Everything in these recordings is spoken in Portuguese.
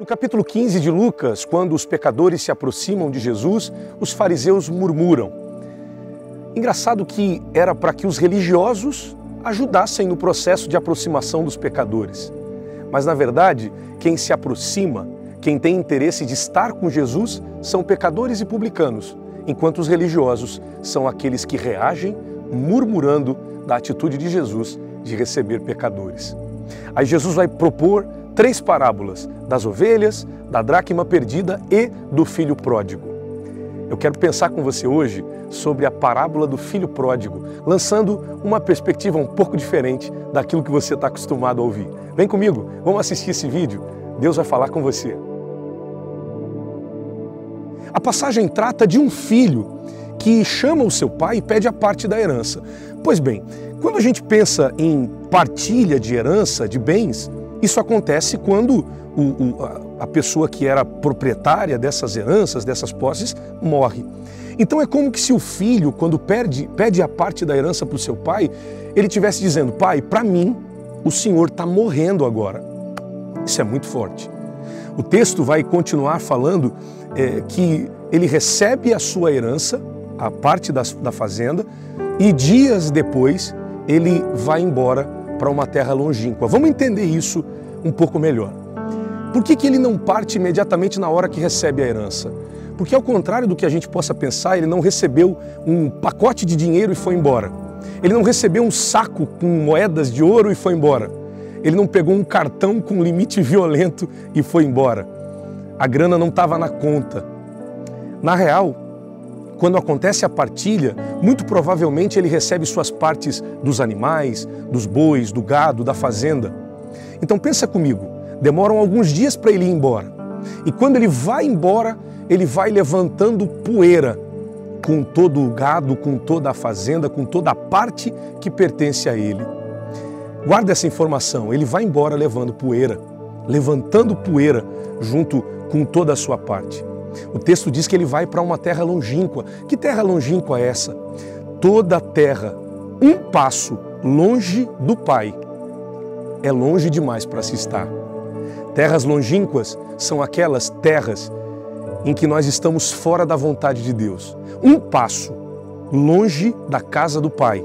No capítulo 15 de Lucas, quando os pecadores se aproximam de Jesus, os fariseus murmuram. Engraçado que era para que os religiosos ajudassem no processo de aproximação dos pecadores. Mas na verdade, quem se aproxima, quem tem interesse de estar com Jesus, são pecadores e publicanos, enquanto os religiosos são aqueles que reagem murmurando da atitude de Jesus de receber pecadores. Aí Jesus vai propor três parábolas das ovelhas, da dracma perdida e do filho pródigo. Eu quero pensar com você hoje sobre a parábola do filho pródigo, lançando uma perspectiva um pouco diferente daquilo que você está acostumado a ouvir. Vem comigo, vamos assistir esse vídeo. Deus vai falar com você. A passagem trata de um filho que chama o seu pai e pede a parte da herança. Pois bem, quando a gente pensa em partilha de herança, de bens, isso acontece quando o, o, a pessoa que era proprietária dessas heranças, dessas posses, morre. Então é como que se o filho, quando perde, pede a parte da herança para o seu pai, ele estivesse dizendo: Pai, para mim, o senhor está morrendo agora. Isso é muito forte. O texto vai continuar falando é, que ele recebe a sua herança, a parte da, da fazenda, e dias depois ele vai embora para uma terra longínqua. Vamos entender isso um pouco melhor. Por que, que ele não parte imediatamente na hora que recebe a herança? Porque, ao contrário do que a gente possa pensar, ele não recebeu um pacote de dinheiro e foi embora. Ele não recebeu um saco com moedas de ouro e foi embora. Ele não pegou um cartão com limite violento e foi embora. A grana não estava na conta. Na real, quando acontece a partilha, muito provavelmente ele recebe suas partes dos animais, dos bois, do gado, da fazenda. Então pensa comigo, demoram alguns dias para ele ir embora. E quando ele vai embora, ele vai levantando poeira com todo o gado, com toda a fazenda, com toda a parte que pertence a ele. Guarda essa informação, ele vai embora levando poeira, levantando poeira junto com toda a sua parte. O texto diz que ele vai para uma terra longínqua. Que terra longínqua é essa? Toda terra, um passo longe do Pai, é longe demais para se estar. Terras longínquas são aquelas terras em que nós estamos fora da vontade de Deus. Um passo longe da casa do Pai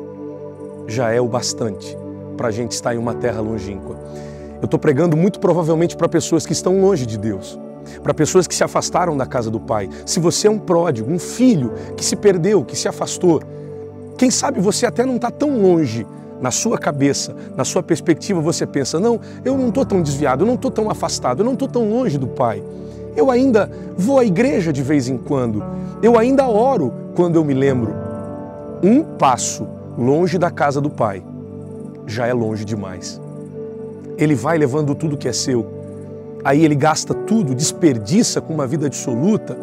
já é o bastante para a gente estar em uma terra longínqua. Eu estou pregando muito provavelmente para pessoas que estão longe de Deus para pessoas que se afastaram da casa do pai. Se você é um pródigo, um filho que se perdeu, que se afastou, quem sabe você até não está tão longe na sua cabeça, na sua perspectiva, você pensa: não, eu não estou tão desviado, eu não estou tão afastado, eu não estou tão longe do Pai. Eu ainda vou à igreja de vez em quando, eu ainda oro quando eu me lembro. Um passo longe da casa do Pai já é longe demais. Ele vai levando tudo que é seu aí ele gasta tudo, desperdiça com uma vida dissoluta,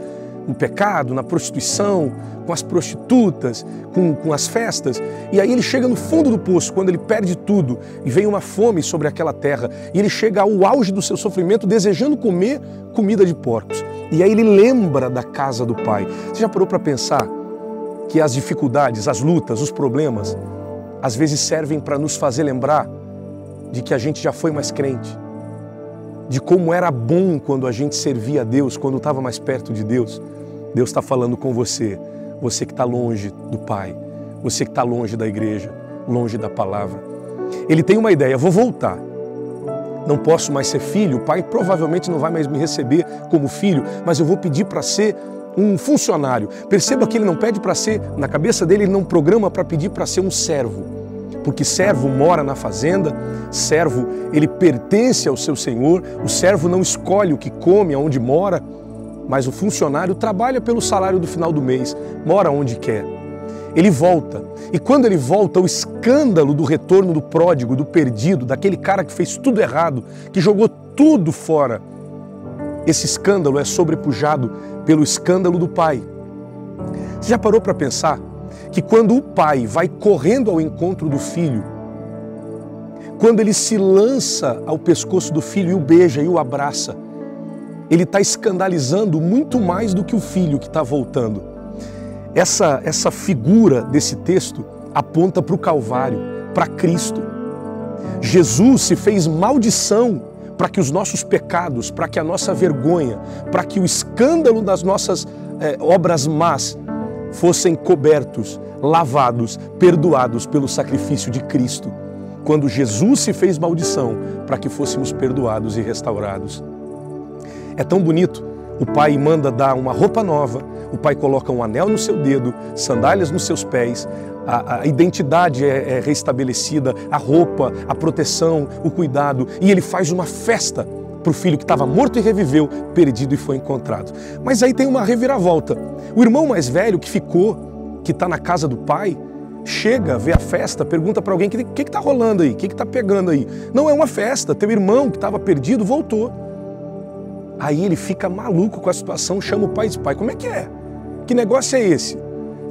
no pecado, na prostituição, com as prostitutas, com, com as festas. E aí ele chega no fundo do poço, quando ele perde tudo e vem uma fome sobre aquela terra. E ele chega ao auge do seu sofrimento desejando comer comida de porcos. E aí ele lembra da casa do pai. Você já parou para pensar que as dificuldades, as lutas, os problemas, às vezes servem para nos fazer lembrar de que a gente já foi mais crente, de como era bom quando a gente servia a Deus, quando estava mais perto de Deus. Deus está falando com você, você que está longe do Pai, você que está longe da igreja, longe da palavra. Ele tem uma ideia: vou voltar. Não posso mais ser filho, o pai provavelmente não vai mais me receber como filho, mas eu vou pedir para ser um funcionário. Perceba que ele não pede para ser, na cabeça dele, ele não programa para pedir para ser um servo porque servo mora na fazenda, servo ele pertence ao seu senhor, o servo não escolhe o que come, aonde mora, mas o funcionário trabalha pelo salário do final do mês, mora onde quer. Ele volta, e quando ele volta, o escândalo do retorno do pródigo, do perdido, daquele cara que fez tudo errado, que jogou tudo fora, esse escândalo é sobrepujado pelo escândalo do pai. Você já parou para pensar que quando o pai vai correndo ao encontro do filho, quando ele se lança ao pescoço do filho e o beija e o abraça, ele está escandalizando muito mais do que o filho que está voltando. Essa, essa figura desse texto aponta para o Calvário, para Cristo. Jesus se fez maldição para que os nossos pecados, para que a nossa vergonha, para que o escândalo das nossas é, obras más fossem cobertos, lavados, perdoados pelo sacrifício de Cristo, quando Jesus se fez maldição para que fôssemos perdoados e restaurados. É tão bonito. O pai manda dar uma roupa nova, o pai coloca um anel no seu dedo, sandálias nos seus pés, a, a identidade é, é restabelecida, a roupa, a proteção, o cuidado, e ele faz uma festa para o filho que estava morto e reviveu, perdido e foi encontrado. Mas aí tem uma reviravolta. O irmão mais velho que ficou, que está na casa do pai, chega, vê a festa, pergunta para alguém: o que está rolando aí? O que está pegando aí? Não é uma festa, teu irmão que estava perdido voltou. Aí ele fica maluco com a situação, chama o pai e diz: pai, como é que é? Que negócio é esse?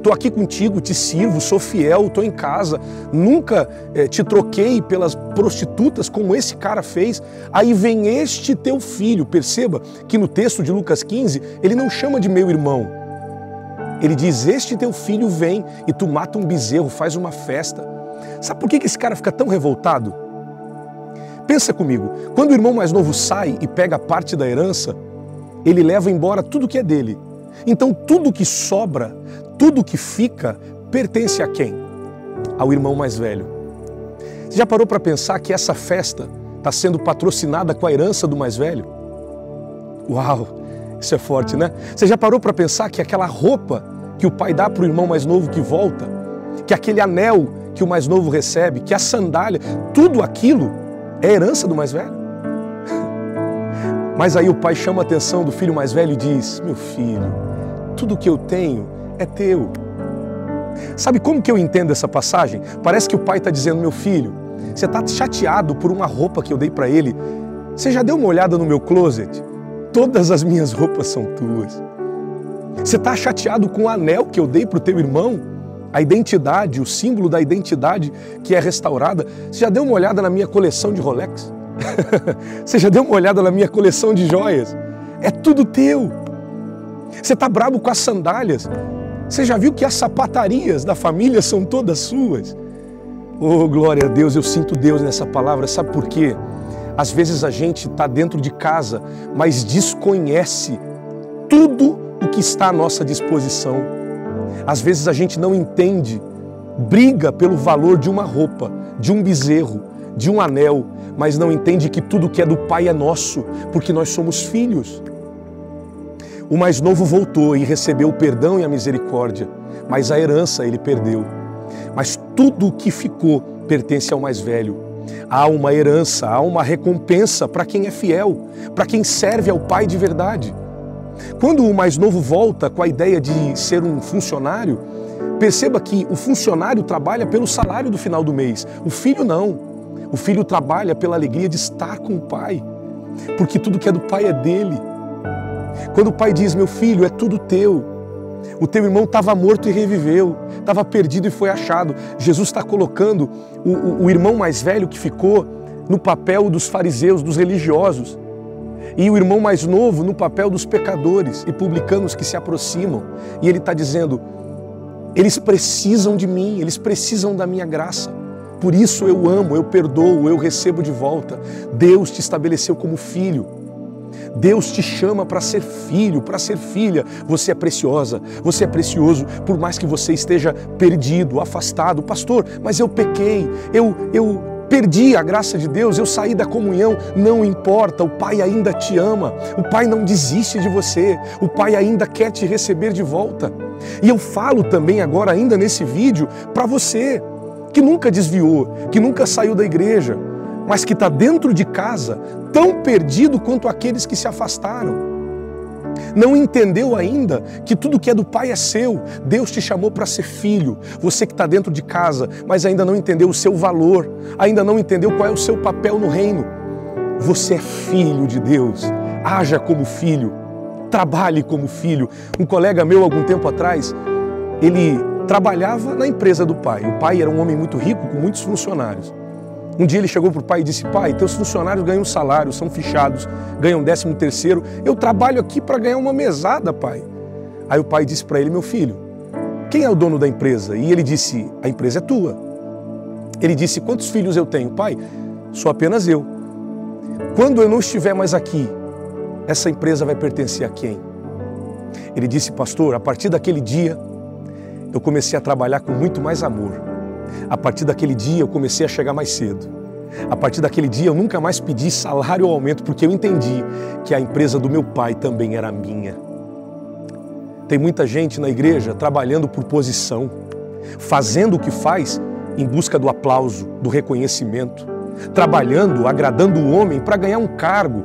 Estou aqui contigo, te sirvo, sou fiel, estou em casa, nunca eh, te troquei pelas prostitutas como esse cara fez. Aí vem este teu filho. Perceba que no texto de Lucas 15, ele não chama de meu irmão. Ele diz: Este teu filho vem e tu mata um bezerro, faz uma festa. Sabe por que esse cara fica tão revoltado? Pensa comigo, quando o irmão mais novo sai e pega parte da herança, ele leva embora tudo que é dele. Então tudo que sobra tudo que fica pertence a quem? Ao irmão mais velho. Você já parou para pensar que essa festa está sendo patrocinada com a herança do mais velho? Uau, isso é forte, né? Você já parou para pensar que aquela roupa que o pai dá para o irmão mais novo que volta, que aquele anel que o mais novo recebe, que a sandália, tudo aquilo é herança do mais velho? Mas aí o pai chama a atenção do filho mais velho e diz: Meu filho, tudo que eu tenho é teu. Sabe como que eu entendo essa passagem? Parece que o pai está dizendo, meu filho, você está chateado por uma roupa que eu dei para ele. Você já deu uma olhada no meu closet? Todas as minhas roupas são tuas. Você está chateado com o anel que eu dei para o teu irmão? A identidade, o símbolo da identidade que é restaurada. Você já deu uma olhada na minha coleção de Rolex? Você já deu uma olhada na minha coleção de joias? É tudo teu. Você está bravo com as sandálias? Você já viu que as sapatarias da família são todas suas? Oh, glória a Deus, eu sinto Deus nessa palavra, sabe por quê? Às vezes a gente está dentro de casa, mas desconhece tudo o que está à nossa disposição. Às vezes a gente não entende, briga pelo valor de uma roupa, de um bezerro, de um anel, mas não entende que tudo que é do Pai é nosso, porque nós somos filhos. O mais novo voltou e recebeu o perdão e a misericórdia, mas a herança ele perdeu. Mas tudo o que ficou pertence ao mais velho. Há uma herança, há uma recompensa para quem é fiel, para quem serve ao Pai de verdade. Quando o mais novo volta com a ideia de ser um funcionário, perceba que o funcionário trabalha pelo salário do final do mês, o filho não. O filho trabalha pela alegria de estar com o pai, porque tudo que é do pai é dele. Quando o pai diz: Meu filho, é tudo teu. O teu irmão estava morto e reviveu, estava perdido e foi achado. Jesus está colocando o, o, o irmão mais velho que ficou no papel dos fariseus, dos religiosos, e o irmão mais novo no papel dos pecadores e publicanos que se aproximam. E ele está dizendo: eles precisam de mim, eles precisam da minha graça. Por isso eu amo, eu perdoo, eu recebo de volta. Deus te estabeleceu como filho. Deus te chama para ser filho, para ser filha. Você é preciosa, você é precioso, por mais que você esteja perdido, afastado. Pastor, mas eu pequei, eu, eu perdi a graça de Deus, eu saí da comunhão. Não importa, o Pai ainda te ama, o Pai não desiste de você, o Pai ainda quer te receber de volta. E eu falo também agora, ainda nesse vídeo, para você que nunca desviou, que nunca saiu da igreja mas que está dentro de casa, tão perdido quanto aqueles que se afastaram. Não entendeu ainda que tudo que é do Pai é seu. Deus te chamou para ser filho. Você que está dentro de casa, mas ainda não entendeu o seu valor, ainda não entendeu qual é o seu papel no reino. Você é filho de Deus. Haja como filho. Trabalhe como filho. Um colega meu, algum tempo atrás, ele trabalhava na empresa do pai. O pai era um homem muito rico, com muitos funcionários. Um dia ele chegou para o pai e disse: Pai, teus funcionários ganham salário, são fichados, ganham décimo terceiro. Eu trabalho aqui para ganhar uma mesada, pai. Aí o pai disse para ele: Meu filho, quem é o dono da empresa? E ele disse: A empresa é tua. Ele disse: Quantos filhos eu tenho? Pai, sou apenas eu. quando eu não estiver mais aqui, essa empresa vai pertencer a quem? Ele disse, pastor, a partir daquele dia eu comecei a trabalhar com muito mais amor. A partir daquele dia eu comecei a chegar mais cedo. A partir daquele dia eu nunca mais pedi salário ou aumento porque eu entendi que a empresa do meu pai também era minha. Tem muita gente na igreja trabalhando por posição, fazendo o que faz em busca do aplauso, do reconhecimento, trabalhando, agradando o homem para ganhar um cargo.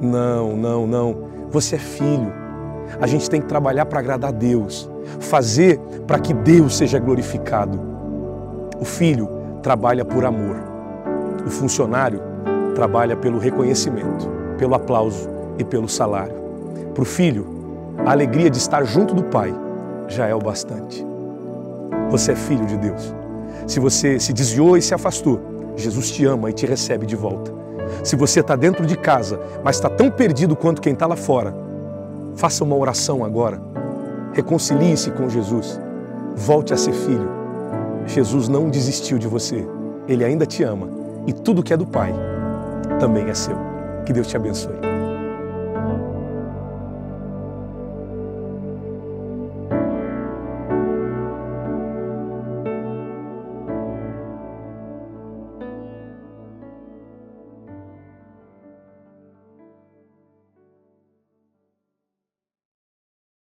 Não, não, não. Você é filho. A gente tem que trabalhar para agradar a Deus, fazer para que Deus seja glorificado. O filho trabalha por amor. O funcionário trabalha pelo reconhecimento, pelo aplauso e pelo salário. Para o filho, a alegria de estar junto do pai já é o bastante. Você é filho de Deus. Se você se desviou e se afastou, Jesus te ama e te recebe de volta. Se você está dentro de casa, mas está tão perdido quanto quem está lá fora, faça uma oração agora. Reconcilie-se com Jesus. Volte a ser filho. Jesus não desistiu de você. Ele ainda te ama. E tudo que é do Pai também é seu. Que Deus te abençoe.